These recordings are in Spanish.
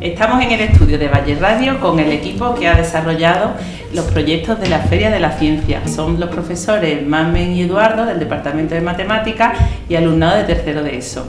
Estamos en el estudio de Valle Radio con el equipo que ha desarrollado los proyectos de la Feria de la Ciencia. Son los profesores Mamen y Eduardo del Departamento de Matemáticas y alumnado de tercero de ESO.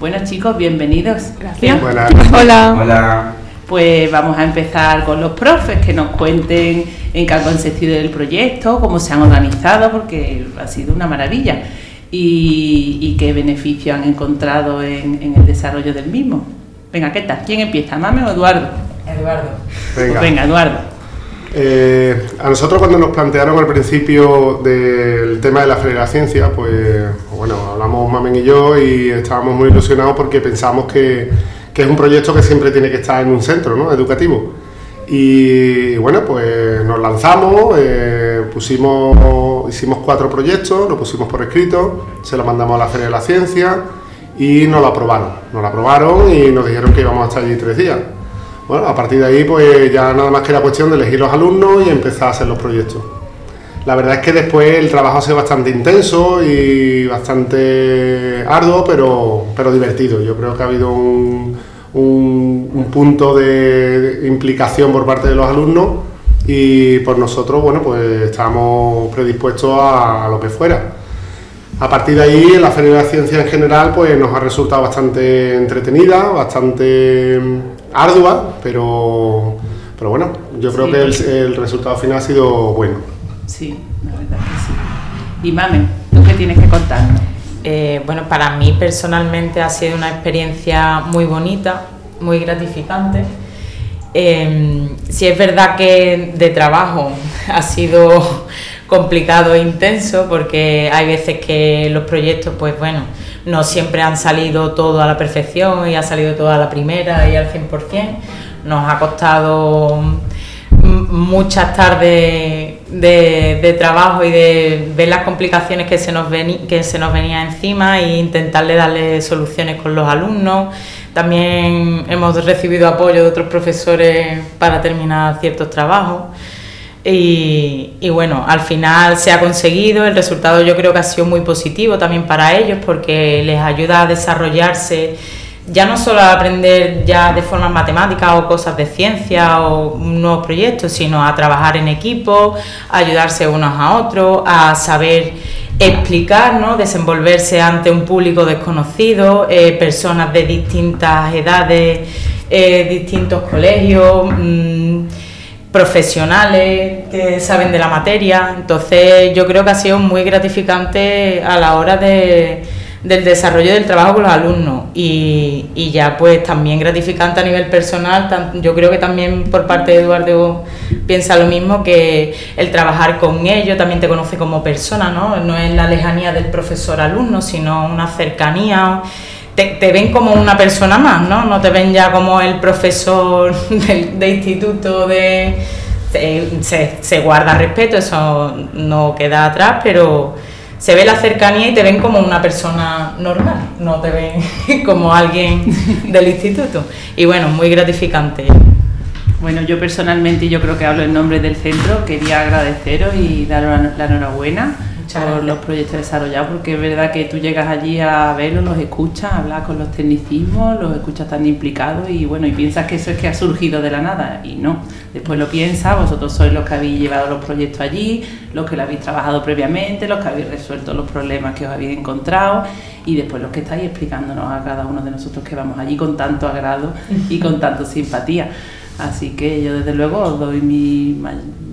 Bueno chicos, bienvenidos. Gracias. Hola. Hola. Pues vamos a empezar con los profes que nos cuenten en qué ha consistido el proyecto, cómo se han organizado, porque ha sido una maravilla, y, qué beneficio han encontrado en el desarrollo del mismo. Venga, ¿qué tal? ¿Quién empieza, Mame o Eduardo? Eduardo. Venga, pues venga Eduardo. Eh, a nosotros cuando nos plantearon al principio del tema de la Feria de la Ciencia, pues bueno, hablamos Mamen y yo y estábamos muy ilusionados porque pensamos que, es un proyecto que siempre tiene que estar en un centro ¿no? educativo. Y bueno, pues nos lanzamos, eh, pusimos, hicimos cuatro proyectos, lo pusimos por escrito, se lo mandamos a la Feria de la Ciencia y nos lo aprobaron. Nos lo aprobaron y nos dijeron que íbamos a estar allí tres días. Bueno, a partir de ahí pues ya nada más que era cuestión de elegir los alumnos y empezar a hacer los proyectos. La verdad es que después el trabajo ha sido bastante intenso y bastante arduo, pero, pero divertido. Yo creo que ha habido un, un, punto de implicación por parte de los alumnos y por nosotros, bueno, pues estamos predispuestos a lo que fuera. A partir de ahí, la Feria de la Ciencia en general pues, nos ha resultado bastante entretenida, bastante mm, ardua, pero, pero bueno, yo creo que el, resultado final ha sido bueno. Sí, la verdad que sí. Y Mame, ¿tú qué tienes que contarnos? Eh, bueno, para mí personalmente ha sido una experiencia muy bonita, muy gratificante. Eh, si es verdad que de trabajo ha sido complicado e intenso porque hay veces que los proyectos, pues bueno, no siempre han salido todo a la perfección y ha salido todo a la primera y al 100%. Nos ha costado muchas tardes de, trabajo y de ver las complicaciones que se nos, que se nos venía encima e intentarle darle soluciones con los alumnos. También hemos recibido apoyo de otros profesores para terminar ciertos trabajos. Y, bueno, al final se ha conseguido, el resultado yo creo que ha sido muy positivo también para ellos porque les ayuda a desarrollarse ya no solo a aprender ya de forma matemática o cosas de ciencia o nuevos proyectos, sino a trabajar en equipo, a ayudarse unos a otros, a saber explicar, ¿no? desenvolverse ante un público desconocido, eh, personas de distintas edades, eh, distintos colegios. Mm, profesionales que saben de la materia. Entonces yo creo que ha sido muy gratificante a la hora de, del desarrollo del trabajo con los alumnos y, y, ya pues también gratificante a nivel personal. Yo creo que también por parte de Eduardo piensa lo mismo, que el trabajar con ellos también te conoce como persona, ¿no? No es la lejanía del profesor-alumno, sino una cercanía te, ven como una persona más, ¿no? No te ven ya como el profesor de, instituto de... Se, guarda respeto, eso no queda atrás, pero se ve la cercanía y te ven como una persona normal, no te ven como alguien del instituto. Y bueno, muy gratificante. Bueno, yo personalmente, yo creo que hablo en nombre del centro, quería agradeceros y daros la enhorabuena por los proyectos desarrollados, porque es verdad que tú llegas allí a verlos, los escuchas, hablas con los tecnicismos, los escuchas tan implicados y bueno, y piensas que eso es que ha surgido de la nada y no. Después lo piensas, vosotros sois los que habéis llevado los proyectos allí, los que lo habéis trabajado previamente, los que habéis resuelto los problemas que os habéis encontrado y después los que estáis explicándonos a cada uno de nosotros que vamos allí con tanto agrado y con tanta simpatía. Así que yo desde luego os doy mi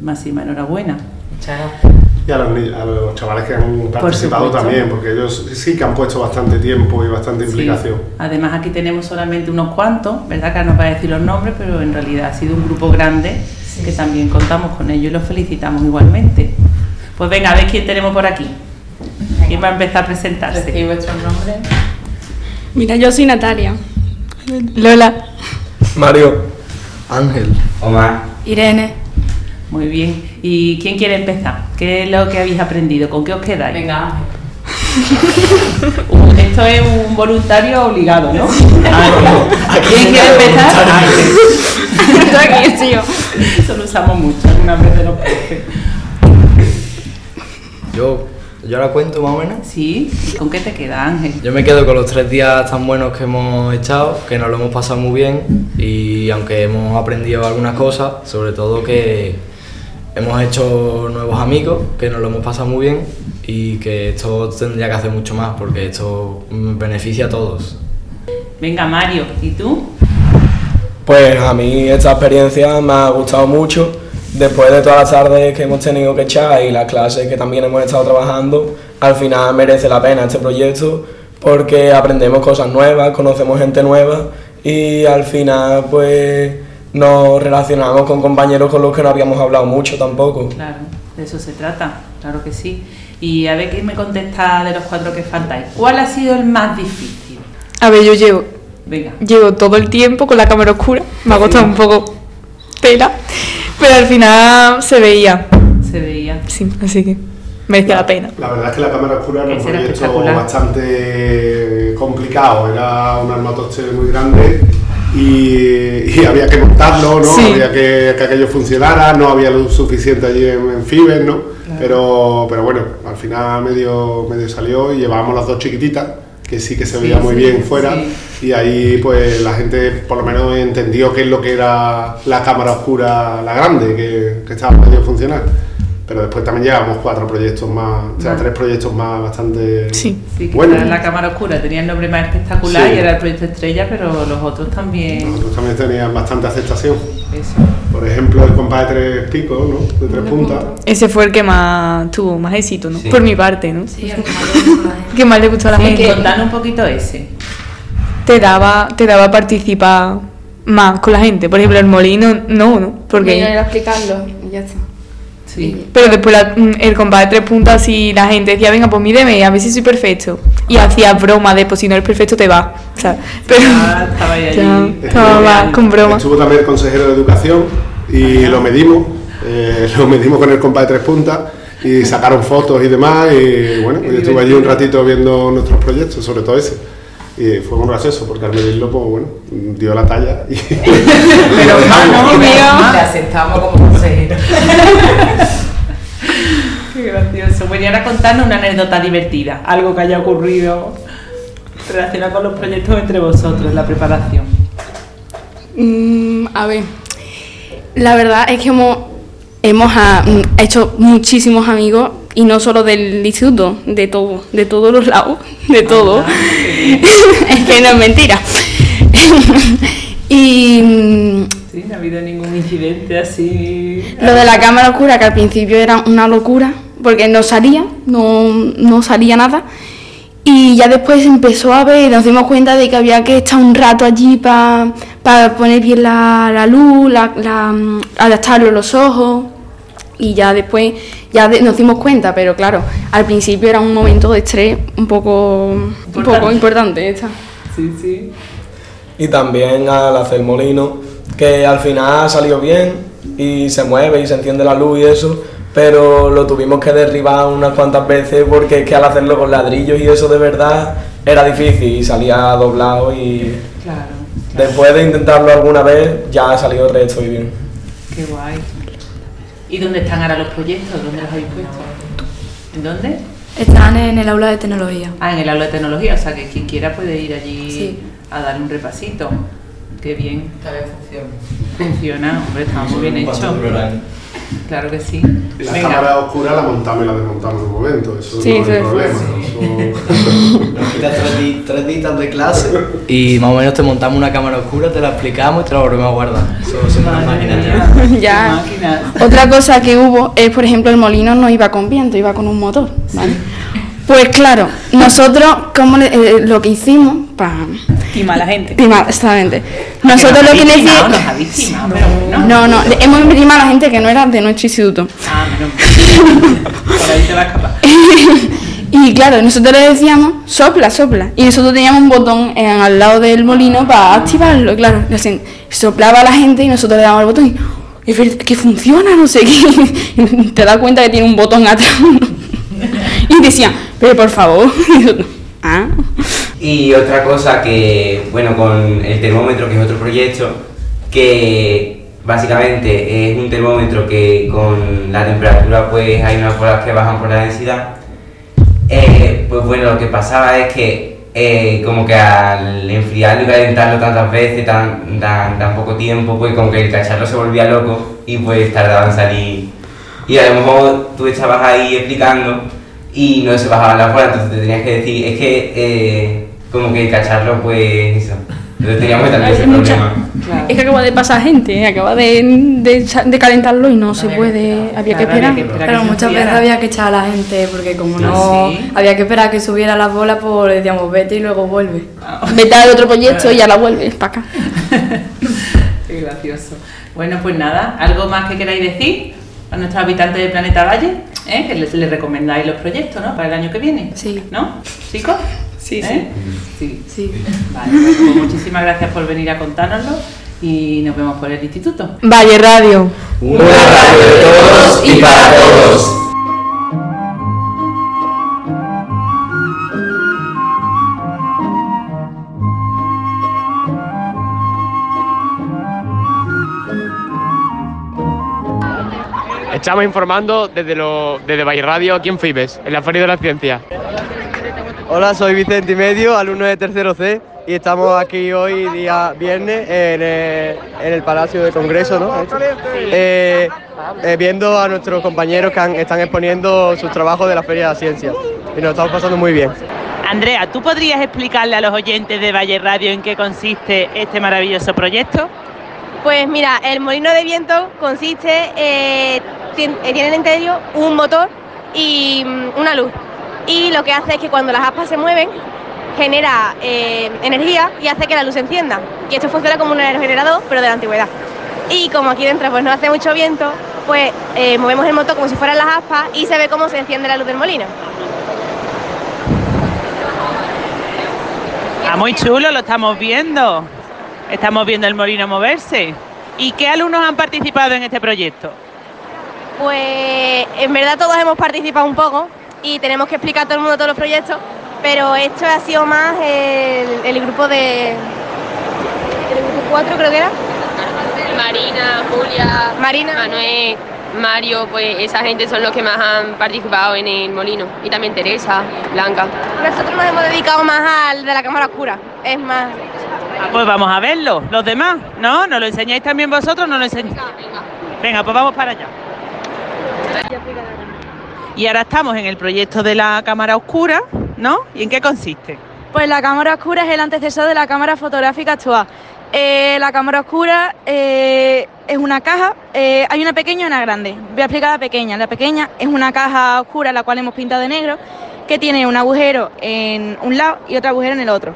máxima enhorabuena. Muchas gracias y a los, chavales que han participado también, porque ellos sí que han puesto bastante tiempo y bastante implicación. Además aquí tenemos solamente unos cuantos, ¿verdad? Que nos va a decir los nombres, pero en realidad ha sido un grupo grande que también contamos con ellos y los felicitamos igualmente. Pues venga, a ver quién tenemos por aquí. ¿Quién va a empezar a presentarse? ¿Y vuestro nombre? Mira, yo soy Natalia. Lola. Mario. Ángel. Omar. Irene. Muy bien. ¿Y quién quiere empezar? ¿Qué es lo que habéis aprendido? ¿Con qué os quedáis? Venga. Esto es un voluntario obligado, ¿no? ¿Quién quiere empezar? Esto aquí yo. Eso lo usamos mucho algunas veces los profes. Yo, ¿Yo la cuento más o menos? Sí, ¿con qué te queda Ángel? Yo me quedo con los tres días tan buenos que hemos echado, que nos lo hemos pasado muy bien y aunque hemos aprendido algunas cosas, sobre todo que hemos hecho nuevos amigos, que nos lo hemos pasado muy bien y que esto tendría que hacer mucho más porque esto beneficia a todos. Venga Mario, ¿y tú? Pues a mí esta experiencia me ha gustado mucho. Después de todas las tardes que hemos tenido que echar y las clases que también hemos estado trabajando, al final merece la pena este proyecto porque aprendemos cosas nuevas, conocemos gente nueva y al final pues nos relacionamos con compañeros con los que no habíamos hablado mucho tampoco. Claro, de eso se trata, claro que sí. Y a ver quién me contesta de los cuatro que faltáis. ¿Cuál ha sido el más difícil? A ver, yo llevo, Venga. llevo todo el tiempo con la cámara oscura. Me ha costado un poco tela, pero al final se veía. Se veía. Sí, así que merece la pena. La verdad es que la cámara oscura era un proyecto bastante complicado, era un armatoste muy grande y, y había que montarlo, ¿no? Sí. Había que, que aquello funcionara, no había luz suficiente allí en, en Fiber, ¿no? Pero, pero bueno, al final medio, medio salió y llevábamos las dos chiquititas, que sí que se Sí, veía muy sí, bien fuera y ahí pues la gente por lo menos entendió qué es lo que era la cámara oscura, la grande, que, que estaba medio funcionar. Pero después también llevamos cuatro proyectos más, o sea, Ah. tres proyectos más bastante Sí. Sí, que buenos. era la cámara oscura tenía el nombre más espectacular Sí. y era el proyecto estrella, pero los otros también. Nosotros también tenían bastante aceptación. Eso. Por ejemplo, el compa de tres picos, ¿no? De tres puntas. Ese fue el que más tuvo más éxito, ¿no? Sí. Por mi parte, ¿no? Sí, gente. Que más le gustó a la Sí, gente. contanos un poquito ese. Te daba, te daba participar más con la gente. Por ejemplo, el molino, no, ¿no? Porque era explicarlo y ya está. Sí. Pero después la- mm, el compa de tres puntas y la gente decía, venga, pues mídeme, a ver si soy perfecto. Y hacía broma de, pues si no eres perfecto te va. O sea, pero Ah, estaba ahí ya, allí. estaba más con broma. Estuvo también el consejero de educación y lo medimos. eh, lo medimos con el compa de tres puntas y sacaron fotos y demás. Y bueno, yo estuve allí un ratito viendo nuestros proyectos, sobre todo ese. Y fue muy gracioso porque al medirlo, pues bueno, dio la talla. Y Pero ah, no, aceptamos como consejero. Qué gracioso. Bueno, y ahora contarnos una anécdota divertida, algo que haya ocurrido relacionado con los proyectos entre vosotros, la preparación. Mm, a ver, la verdad es que hemos, hemos ah, mm, hecho muchísimos amigos y no solo del instituto, de todo, de todos los lados, de todo. Ah, es que no es mentira. y mm, Sí, no ha habido ningún incidente así. lo de la cámara oscura, que al principio era una locura, porque no salía, no, no salía nada. Y ya después empezó a ver, nos dimos cuenta de que había que estar un rato allí para poner bien la, la luz, la, la, mm, adaptarlo los ojos. Y ya después ya de- nos dimos cuenta, pero claro, al principio era un momento de estrés un poco un poco Importante. importante. esta. Sí, sí. Y también al hacer molino, que al final salió bien y se mueve y se enciende la luz y eso, pero lo tuvimos que derribar unas cuantas veces porque es que al hacerlo con ladrillos y eso de verdad era difícil y salía doblado y Claro. después de intentarlo alguna vez ya salió el resto y bien. Qué guay. ¿Y dónde están ahora los proyectos? ¿Dónde los habéis puesto? ¿En dónde? Están en el aula de tecnología. Ah, en el aula de tecnología, o sea que quien quiera puede ir allí Sí. a darle un repasito. Qué bien. Todavía funciona. Funciona, hombre, está muy bien hecho. El. Claro que sí. La Venga. cámara oscura la montamos y la desmontamos en un momento, eso Sí, no hay sí, problema. eso- Nos quitas tres, días de clase y más o menos te montamos una cámara oscura, te la explicamos y te la volvemos a guardar. Eso es una máquina ya. Ya. máquina. Otra cosa que hubo es, por ejemplo, el molino no iba con viento, iba con un motor. ¿vale? Pues claro, nosotros como le- eh, lo que hicimos para Estima a la gente. exactamente. Nosotros lo que timado, timado, pero bueno. no, no, le- hemos intimado a la gente que no era de nuestro instituto. Ah, menos. Por ahí te va a escapar. Y claro, nosotros le decíamos, sopla, sopla. Y nosotros teníamos un botón en- al lado del molino para activarlo. Claro, le hacían- soplaba a la gente y nosotros le dábamos el botón y, es verdad que funciona, no sé qué. Y te das cuenta que tiene un botón atrás. y decían, pero por favor. Ah. Y otra cosa que, bueno, con el termómetro, que es otro proyecto, que básicamente es un termómetro que con la temperatura pues hay unas bolas que bajan por la densidad Eh, pues bueno, lo que pasaba es que eh, como que al enfriarlo y calentarlo tantas veces, tan, tan, tan poco tiempo, pues como que el cacharro se volvía loco y pues tardaba en salir. Y a lo mejor tú estabas ahí explicando y no se bajaba la bola, entonces te tenías que decir, es que eh, como que el cacharro pues eso. Entonces teníamos también ese Hay mucha- problema. Es que acaba de pasar gente, ¿eh? acaba de, de, de calentarlo y no se puede, había que Claro, esperar. había que esperar Pero que muchas veces había que echar a la gente porque como Ah, no sí. había que esperar a que subiera las bolas, pues decíamos vete y luego vuelve. Vete al otro proyecto y ya la vuelves para acá. Qué gracioso. Bueno, pues nada, ¿algo más que queráis decir a nuestros habitantes del planeta Valle? ¿Eh? Que les, les recomendáis los proyectos, ¿no? Para el año que viene. Sí. ¿No? ¿Chicos? Sí, ¿Eh? sí. Sí. Vale, bueno, pues muchísimas gracias por venir a contárnoslo y nos vemos por el instituto. Valle Radio. Una radio de todos y para todos. Estamos informando desde, lo, desde Valle Radio aquí en Fibes, en la Feria de la Ciencia. Hola, soy Vicente y Medio, alumno de tercero C, y estamos aquí hoy, día viernes, en el, en el Palacio de Congreso, ¿no? Eh, eh, viendo a nuestros compañeros que han- están exponiendo sus trabajos de la Feria de la Ciencia. Y nos estamos pasando muy bien. Andrea, ¿tú podrías explicarle a los oyentes de Valle Radio en qué consiste este maravilloso proyecto? Pues mira, el molino de viento consiste, eh, eh, tiene en el interior un motor y mm, una luz. Y lo que hace es que cuando las aspas se mueven, genera eh, energía y hace que la luz se encienda. Y esto funciona como un aerogenerador, pero de la antigüedad. Y como aquí dentro pues no hace mucho viento, pues eh, movemos el motor como si fueran las aspas y se ve cómo se enciende la luz del molino. Ah, muy chulo, lo estamos viendo. Estamos viendo el molino moverse. ¿Y qué alumnos han participado en este proyecto? Pues en verdad todos hemos participado un poco y tenemos que explicar a todo el mundo todos los proyectos, pero esto ha sido más el, el grupo de... El grupo 4 creo que era. Marina, Julia, Marina. Manuel, Mario, pues esa gente son los que más han participado en el molino. Y también Teresa, Blanca. Nosotros nos hemos dedicado más al de la cámara oscura, es más... Ah, pues vamos a verlo. Los demás, ¿no? ¿Nos lo enseñáis también vosotros? ¿No lo enseñáis? Venga, pues vamos para allá. Y ahora estamos en el proyecto de la cámara oscura, ¿no? ¿Y en qué consiste? Pues la cámara oscura es el antecesor de la cámara fotográfica actual. Eh, la cámara oscura eh, es una caja, eh, hay una pequeña y una grande. Voy a explicar la pequeña. La pequeña es una caja oscura, la cual hemos pintado de negro, que tiene un agujero en un lado y otro agujero en el otro.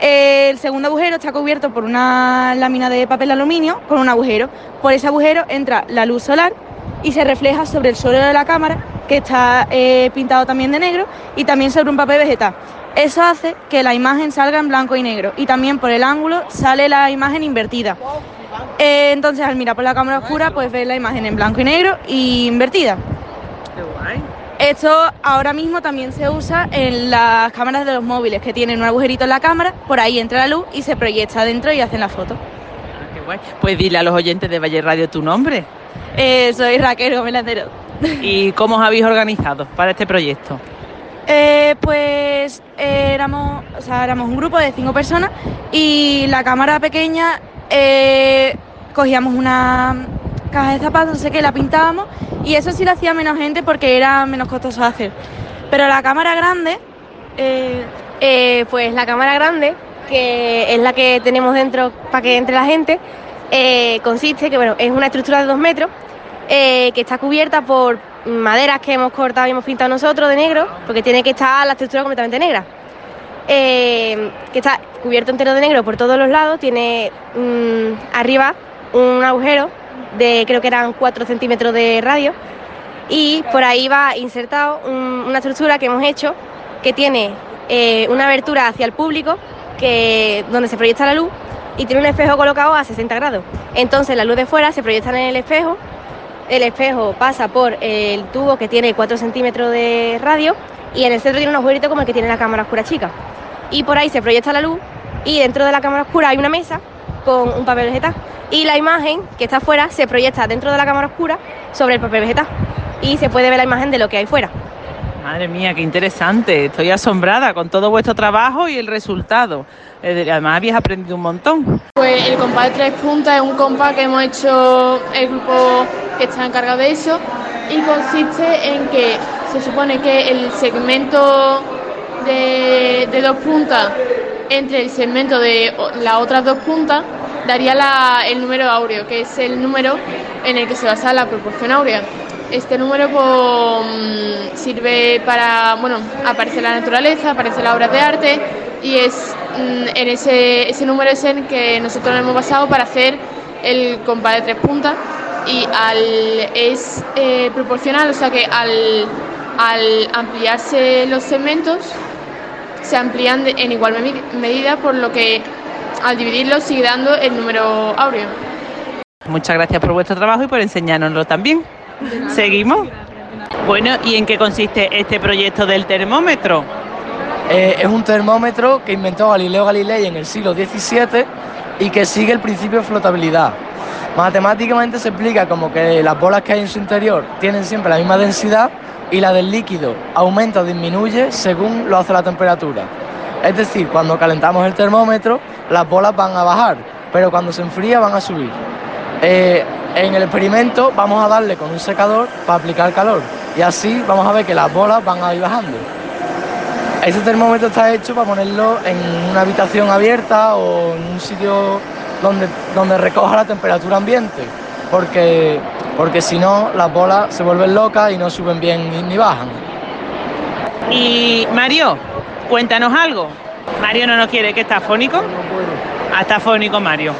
El segundo agujero está cubierto por una lámina de papel aluminio con un agujero. Por ese agujero entra la luz solar y se refleja sobre el suelo de la cámara, que está eh, pintado también de negro, y también sobre un papel vegetal. Eso hace que la imagen salga en blanco y negro y también por el ángulo sale la imagen invertida. Eh, entonces al mirar por la cámara oscura pues ves la imagen en blanco y negro y invertida. Esto ahora mismo también se usa en las cámaras de los móviles que tienen un agujerito en la cámara, por ahí entra la luz y se proyecta adentro y hacen la foto. Guay. Pues dile a los oyentes de Valle Radio tu nombre. Eh, soy Raquel Gómez. ¿Y cómo os habéis organizado para este proyecto? Eh, pues eh, éramos, o sea, éramos un grupo de cinco personas y la cámara pequeña cogíamos una caja de zapatos, no sé qué, la pintábamos y eso sí lo hacía menos gente porque era menos costoso hacer. Pero la cámara grande, pues la cámara grande, que es la que tenemos dentro para que entre la gente, eh, consiste que bueno, es una estructura de dos metros eh, que está cubierta por maderas que hemos cortado y hemos pintado nosotros de negro, porque tiene que estar la estructura completamente negra. Eh, que está cubierto entero de negro por todos los lados, tiene mm, arriba un agujero de creo que eran 4 centímetros de radio y por ahí va insertado un- una estructura que hemos hecho que tiene una abertura hacia el público que, donde se proyecta la luz y tiene un espejo colocado a 60 grados. Entonces la luz de fuera se proyecta en el espejo, el espejo pasa por el tubo que tiene 4 centímetros de radio y en el centro tiene un agujerito como el que tiene la cámara oscura chica. Y por ahí se proyecta la luz y dentro de la cámara oscura hay una mesa con un papel vegetal. Y la imagen que está afuera se proyecta dentro de la cámara oscura sobre el papel vegetal. Y se puede ver la imagen de lo que hay fuera. Madre mía, qué interesante. Estoy asombrada con todo vuestro trabajo y el resultado. Eh, Además, habéis aprendido un montón. Pues el compás de tres puntas es un compás que hemos hecho el grupo que está encargado de eso y consiste en que se supone que el segmento de, dos puntas entre el segmento de las otras dos puntas daría el número áureo, que es el número en el que se basa la proporción áurea. Este número pues, mm, sirve para, bueno, aparece la naturaleza, aparece las obras de arte y es mm, en ese, ese número es en que nosotros nos hemos basado para hacer el compás de tres puntas y al, es eh, proporcional, o sea que al, al ampliarse los segmentos se amplían en igual medi- medida, por lo que al dividirlos sigue dando el número áureo. Muchas gracias por vuestro trabajo y por enseñárnoslo también. ¿Seguimos? Bueno, ¿y en qué consiste este proyecto del termómetro? Eh, es un termómetro que inventó Galileo Galilei en el siglo XVII y que sigue el principio de flotabilidad. Matemáticamente se explica como que las bolas que hay en su interior tienen siempre la misma densidad y la del líquido aumenta o disminuye según lo hace la temperatura. Es decir, cuando calentamos el termómetro, las bolas van a bajar, pero cuando se enfría van a subir. Eh, en el experimento vamos a darle con un secador para aplicar calor y así vamos a ver que las bolas van a ir bajando. Ese termómetro está hecho para ponerlo en una habitación abierta o en un sitio donde, donde recoja la temperatura ambiente, porque, porque si no las bolas se vuelven locas y no suben bien ni, ni bajan. Y Mario, cuéntanos algo. Mario no nos quiere, que está fónico. Ah, está fónico Mario.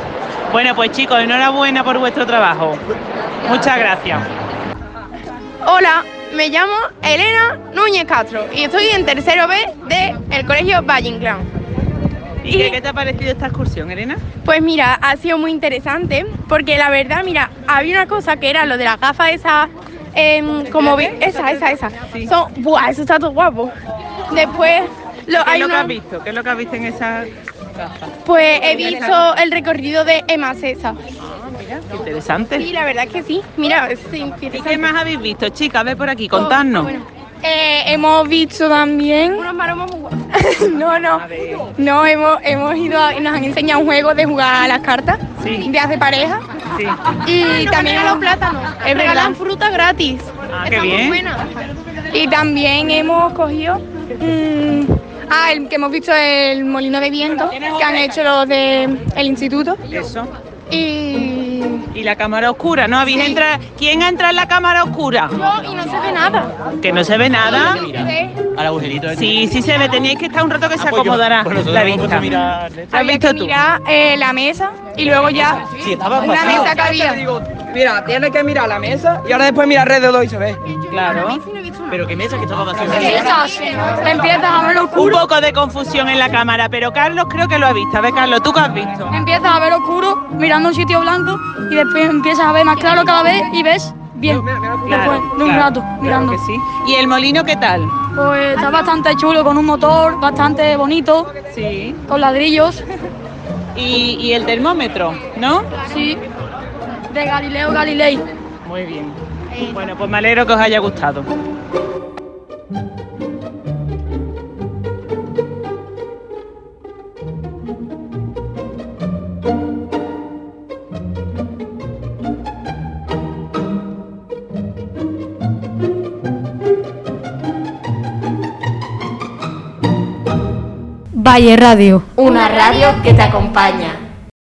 Bueno, pues chicos, enhorabuena por vuestro trabajo. Muchas gracias. Hola, me llamo Elena Núñez Castro y estoy en tercero B del Colegio Valle Inclán. ¿Y qué, qué te ha parecido esta excursión, Elena? Pues mira, ha sido muy interesante porque la verdad, mira, había una cosa que era lo de las gafas esas, em, como esa, esa, esa. Son, buah, eso está todo guapo. Después, lo, ¿Qué es lo que has visto? ¿Qué es lo que has visto en esa gafa? pues he visto el recorrido de Emma César. Qué interesante. Sí, la verdad es que sí. Mira, sí, ¿Y qué más habéis visto, chicas? Ve por aquí, contadnos. Eh, hemos visto también. Unos maromos No, no. No, hemos, hemos ido a- y nos han enseñado un juego de jugar a las cartas. De hacer pareja. Y también los plátanos. Es regalan fruta gratis. Ah, qué Está muy bien. buena. Y también hemos cogido. mm, ah, el que hemos visto el molino de viento que han hecho los del instituto. Eso. Y. Y la cámara oscura, ¿no? ¿Habéis entrado? ¿Quién ha entrado en la cámara oscura? No, y no se ve nada. Que no se ve nada. Al agujerito. Sí, sí se ve. Teníais que estar un rato que se Ah, pues yo- acomodará pues la vista. a mirar ¿Has visto que tú? mirar eh, la mesa y luego ya. Sí, estaba una mesa que había. Mira, tienes que mirar la mesa y ahora después mira alrededor y se ve. Claro. Pero qué mesa que estaba vacío. Empiezas a ver Un oscuro. poco de confusión en la cámara, pero Carlos creo que lo ha visto. A ver, Carlos, ¿tú qué has visto? Empiezas a ver oscuro mirando un sitio blanco y después empiezas a ver más claro cada vez y ves bien. después de un claro, rato claro mirando. que sí. ¿Y el molino qué tal? Pues está bastante chulo con un motor bastante bonito. Sí. Con ladrillos. ¿Y, y el termómetro, no? Sí. De Galileo Galilei. Muy bien. Bueno, pues me alegro que os haya gustado. Valle Radio. Una radio que te acompaña.